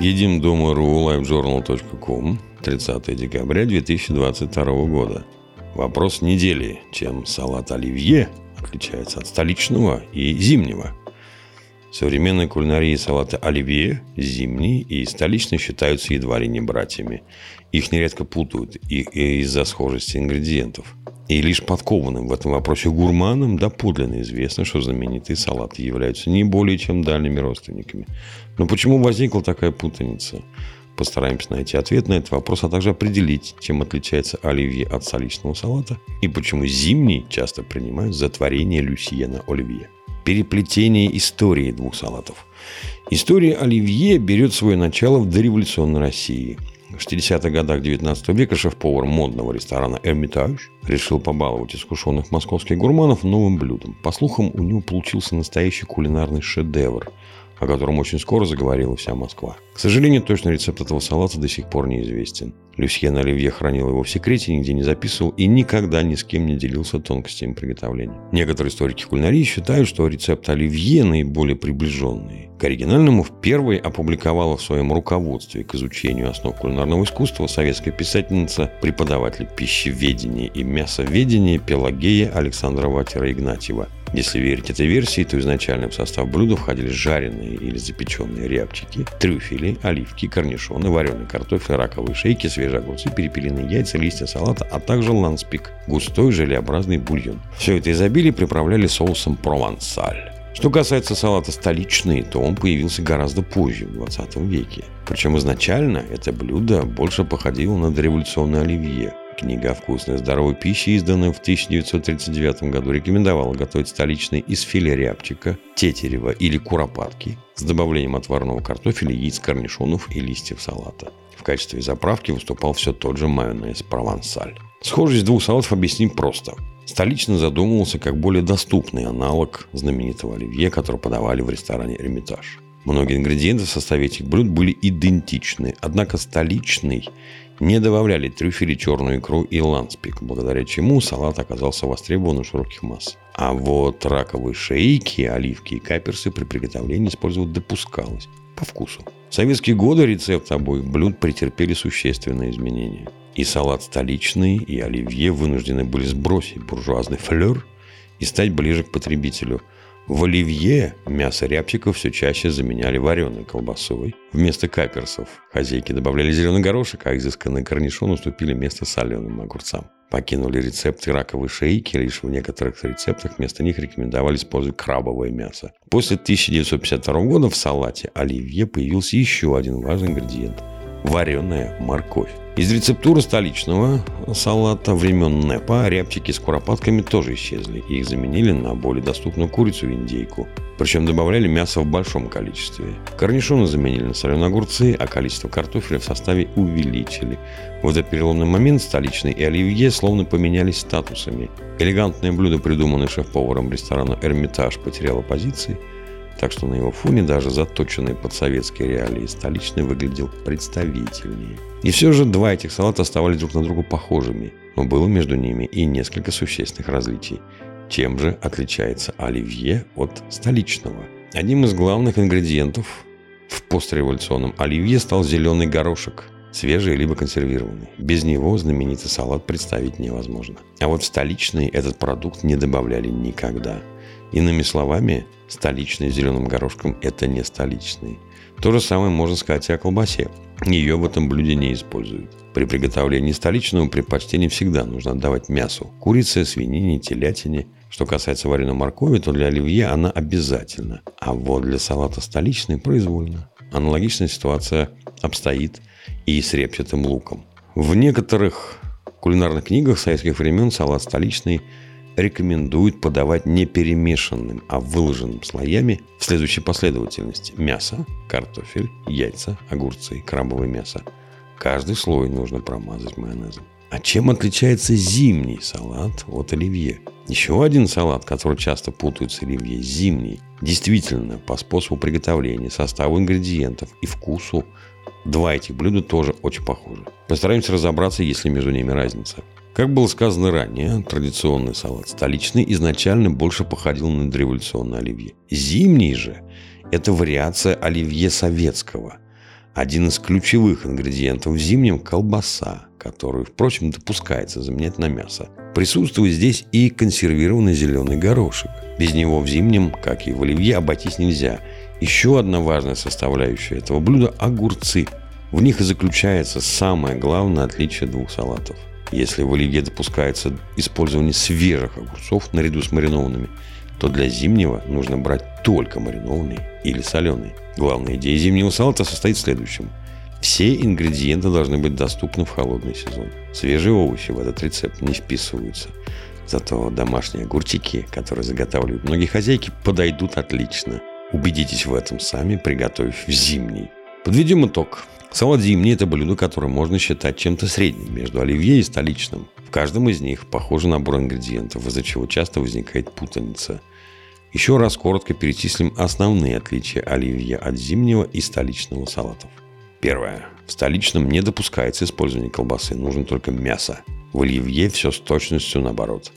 Едим дома.ру, livejournal.com, 30 декабря 2022 года. Вопрос недели. Чем салат оливье отличается от столичного и зимнего? В современной кулинарии салаты оливье, зимний и столичный считаются едва ли не братьями. Их нередко путают из-за схожести ингредиентов. И лишь подкованным в этом вопросе гурманам доподлинно известно, что знаменитые салаты являются не более чем дальними родственниками. Но почему возникла такая путаница? Постараемся найти ответ на этот вопрос, а также определить, чем отличается оливье от столичного салата и почему зимний часто принимают за творение Люсьена Оливье. Переплетение истории двух салатов. История оливье берет свое начало в дореволюционной России – в 60-х годах 19 века шеф-повар модного ресторана «Эрмитаж» решил побаловать искушенных московских гурманов новым блюдом. По слухам, у него получился настоящий кулинарный шедевр – о котором очень скоро заговорила вся Москва. К сожалению, точный рецепт этого салата до сих пор неизвестен. Люсьен Оливье хранил его в секрете, нигде не записывал и никогда ни с кем не делился тонкостями приготовления. Некоторые историки кулинарии считают, что рецепт Оливье наиболее приближенный. К оригинальному впервые опубликовала в своем руководстве к изучению основ кулинарного искусства советская писательница, преподаватель пищеведения и мясоведения Пелагея Александрова-Игнатьева – если верить этой версии, то изначально в состав блюда входили жареные или запеченные рябчики, трюфели, оливки, корнишоны, вареный картофель, раковые шейки, свежие огурцы, перепелиные яйца, листья салата, а также ланспик – густой желеобразный бульон. Все это изобилие приправляли соусом провансаль. Что касается салата столичный, то он появился гораздо позже, в 20 веке. Причем изначально это блюдо больше походило на дореволюционное оливье, Книга о вкусной и здоровой пище, изданная в 1939 году, рекомендовала готовить столичный из филе рябчика, тетерева или куропатки с добавлением отварного картофеля, яиц, корнишонов и листьев салата. В качестве заправки выступал все тот же майонез провансаль. Схожесть двух салатов объясним просто. Столичный задумывался как более доступный аналог знаменитого оливье, который подавали в ресторане «Эрмитаж». Многие ингредиенты в составе этих блюд были идентичны, однако в столичный не добавляли трюфели, черную икру и ланспик, благодаря чему салат оказался востребован у широких масс. А вот раковые шейки, оливки и каперсы при приготовлении использовать допускалось по вкусу. В советские годы рецепты обоих блюд претерпели существенные изменения. И салат столичный, и оливье вынуждены были сбросить буржуазный флер и стать ближе к потребителю – в оливье мясо рябчиков все чаще заменяли вареной колбасой. Вместо каперсов хозяйки добавляли зеленый горошек, а изысканный корнишон уступили место соленым огурцам. Покинули рецепты раковой шейки, лишь в некоторых рецептах вместо них рекомендовали использовать крабовое мясо. После 1952 года в салате оливье появился еще один важный ингредиент – вареная морковь. Из рецептуры столичного салата времен НЭПа рябчики с куропатками тоже исчезли. Их заменили на более доступную курицу и индейку. Причем добавляли мясо в большом количестве. Корнишоны заменили на соленые огурцы, а количество картофеля в составе увеличили. В этот переломный момент столичный и оливье словно поменялись статусами. Элегантное блюдо, придуманное шеф-поваром ресторана «Эрмитаж», потеряло позиции – так что на его фоне даже заточенный под советские реалии столичный выглядел представительнее. И все же два этих салата оставались друг на друга похожими, но было между ними и несколько существенных различий. Чем же отличается оливье от столичного? Одним из главных ингредиентов в постреволюционном оливье стал зеленый горошек, свежий либо консервированный. Без него знаменитый салат представить невозможно. А вот в столичный этот продукт не добавляли никогда – Иными словами, столичный зеленым горошком – это не столичный. То же самое можно сказать и о колбасе. Ее в этом блюде не используют. При приготовлении столичного предпочтение всегда нужно отдавать мясу. Курице, свинине, телятине. Что касается вареной моркови, то для оливье она обязательно. А вот для салата столичный произвольно. Аналогичная ситуация обстоит и с репчатым луком. В некоторых кулинарных книгах советских времен салат столичный – рекомендуют подавать не перемешанным, а выложенным слоями в следующей последовательности. Мясо, картофель, яйца, огурцы, крабовое мясо. Каждый слой нужно промазать майонезом. А чем отличается зимний салат от оливье? Еще один салат, который часто путают с оливье, зимний. Действительно, по способу приготовления, составу ингредиентов и вкусу два этих блюда тоже очень похожи. Постараемся разобраться, есть ли между ними разница. Как было сказано ранее, традиционный салат столичный изначально больше походил на революционное оливье. Зимний же – это вариация оливье советского. Один из ключевых ингредиентов в зимнем – колбаса, которую, впрочем, допускается заменять на мясо. Присутствует здесь и консервированный зеленый горошек. Без него в зимнем, как и в оливье, обойтись нельзя. Еще одна важная составляющая этого блюда – огурцы. В них и заключается самое главное отличие двух салатов. Если в оливье допускается использование свежих огурцов наряду с маринованными, то для зимнего нужно брать только маринованные или соленые. Главная идея зимнего салата состоит в следующем. Все ингредиенты должны быть доступны в холодный сезон. Свежие овощи в этот рецепт не вписываются. Зато домашние огурчики, которые заготавливают многие хозяйки, подойдут отлично. Убедитесь в этом сами, приготовив зимний. Подведем итог. Салат зимний – это блюдо, которое можно считать чем-то средним между оливье и столичным. В каждом из них похожий набор ингредиентов, из-за чего часто возникает путаница. Еще раз коротко перечислим основные отличия оливье от зимнего и столичного салатов. Первое. В столичном не допускается использование колбасы, нужно только мясо. В оливье все с точностью наоборот.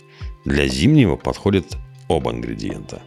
Для зимнего подходят оба ингредиента.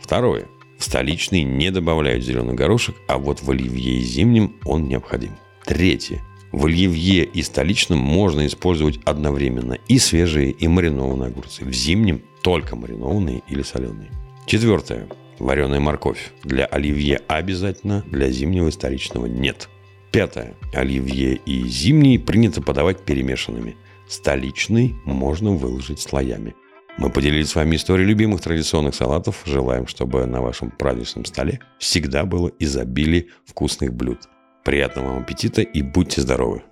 Второе. Столичный не добавляют зеленый горошек, а вот в оливье и зимнем он необходим. Третье. В оливье и столичном можно использовать одновременно и свежие, и маринованные огурцы. В зимнем только маринованные или соленые. Четвертое. Вареная морковь. Для оливье обязательно, для зимнего историчного нет. Пятое. Оливье и зимний принято подавать перемешанными. Столичный можно выложить слоями. Мы поделились с вами историей любимых традиционных салатов. Желаем, чтобы на вашем праздничном столе всегда было изобилие вкусных блюд. Приятного вам аппетита и будьте здоровы!